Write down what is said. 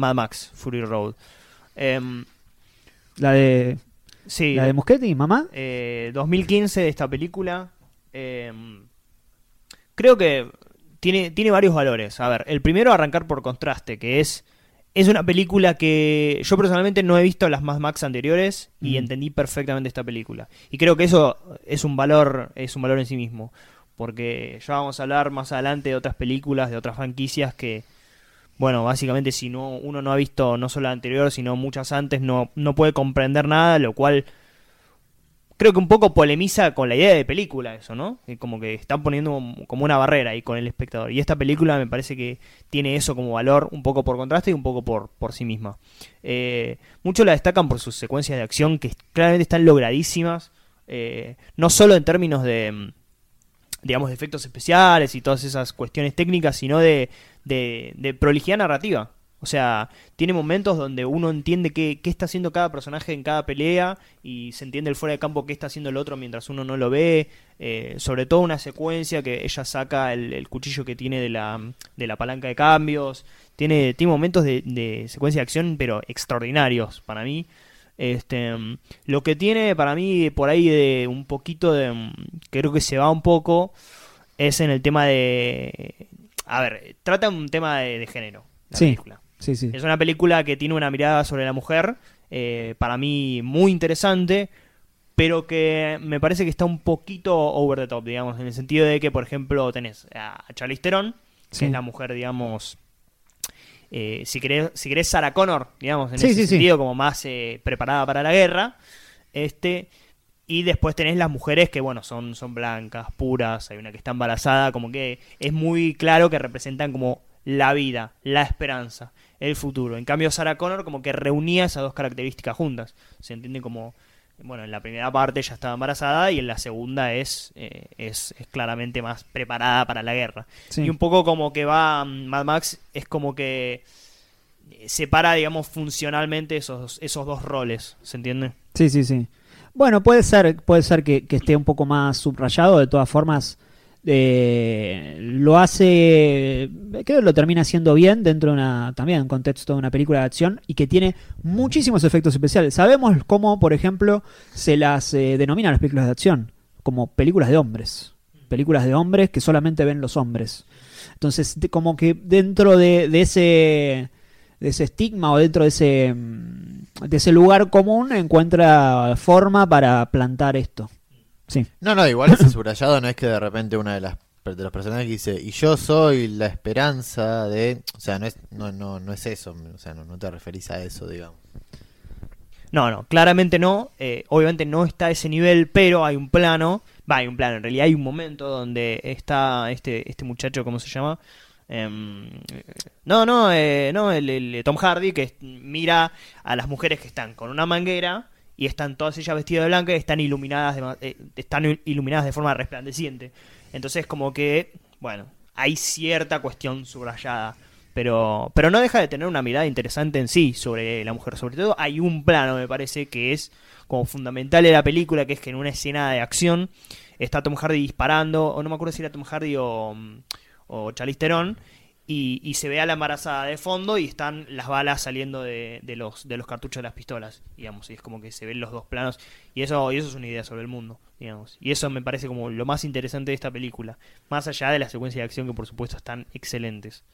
Mad Max, Fury Road. Em, La de, sí, la de Muschetti, mamá. eh, 2015 de esta película. em, creo que tiene, tiene varios valores. A ver, el primero arrancar por contraste, que es es una película que yo personalmente no he visto las Mad Max anteriores y Mm. entendí perfectamente esta película. Y creo que eso es un valor es un valor en sí mismo, porque ya vamos a hablar más adelante de otras películas, de otras franquicias que bueno, básicamente si no uno no ha visto no solo la anterior, sino muchas antes, no no puede comprender nada, lo cual creo que un poco polemiza con la idea de película eso, ¿no? Como que están poniendo como una barrera ahí con el espectador. Y esta película me parece que tiene eso como valor, un poco por contraste y un poco por, por sí misma. Eh, muchos la destacan por sus secuencias de acción que claramente están logradísimas, eh, no solo en términos de, mm, digamos, de efectos especiales y todas esas cuestiones técnicas, sino de, de, de prolijidad narrativa. O sea, tiene momentos donde uno entiende qué, qué está haciendo cada personaje en cada pelea y se entiende el fuera de campo qué está haciendo el otro mientras uno no lo ve. Eh, sobre todo una secuencia que ella saca el, el cuchillo que tiene de la, de la palanca de cambios. Tiene, tiene momentos de, de secuencia de acción, pero extraordinarios para mí. Este, lo que tiene para mí por ahí de un poquito de... Creo que se va un poco es en el tema de... A ver, trata un tema de, de género. La Sí. película. Sí, sí. Es una película que tiene una mirada sobre la mujer, eh, para mí muy interesante, pero que me parece que está un poquito over the top, digamos, en el sentido de que, por ejemplo, tenés a Charlize Theron, que Sí. es la mujer, digamos, eh, si querés, si querés Sarah Connor, digamos, en Sí, ese sí, sí. sentido, como más eh, preparada para la guerra, este... Y después tenés las mujeres que, bueno, son, son blancas, puras, hay una que está embarazada, como que es muy claro que representan como la vida, la esperanza, el futuro. En cambio, Sarah Connor como que reunía esas dos características juntas. Se entiende como, bueno, en la primera parte ella estaba embarazada y en la segunda es, eh, es, es claramente más preparada para la guerra. Sí. Y un poco como que va mm, Mad Max, es como que eh, separa, digamos, funcionalmente esos, esos dos roles, ¿se entiende? Sí, sí, sí. Bueno, puede ser, puede ser que, que esté un poco más subrayado. De todas formas, eh, lo hace, creo que lo termina haciendo bien dentro de una, también en contexto de una película de acción y que tiene muchísimos efectos especiales. Sabemos cómo, por ejemplo, se las eh, denominan las películas de acción como películas de hombres, películas de hombres que solamente ven los hombres. Entonces, como que dentro de, de ese de ese estigma o dentro de ese mm, de ese lugar común encuentra forma para plantar esto. Sí. No, no, igual ese subrayado no es que de repente una de las de los personajes dice y yo soy la esperanza de, o sea, no es no no no es eso, o sea, no, no te referís a eso, digamos. No, no, claramente no. Eh, obviamente no está a ese nivel, pero hay un plano. Va, hay un plano. En realidad hay un momento donde está este, este muchacho, ¿cómo se llama? Em, no, no, eh, no, el, el Tom Hardy que mira a las mujeres que están con una manguera y están todas ellas vestidas de blanco y están iluminadas de, eh, están il- iluminadas de forma resplandeciente. Entonces como que, bueno, hay cierta cuestión subrayada. Pero, pero no deja de tener una mirada interesante en sí sobre la mujer. Sobre todo hay un plano, me parece, que es como fundamental de la película, que es que en una escena de acción está Tom Hardy disparando, o no me acuerdo si era Tom Hardy o, o Charlize y, y se ve a la embarazada de fondo y están las balas saliendo de, de los, de los cartuchos de las pistolas, digamos, y es como que se ven los dos planos, y eso, y eso es una idea sobre el mundo, digamos, y eso me parece como lo más interesante de esta película, más allá de la secuencia de acción que por supuesto están excelentes.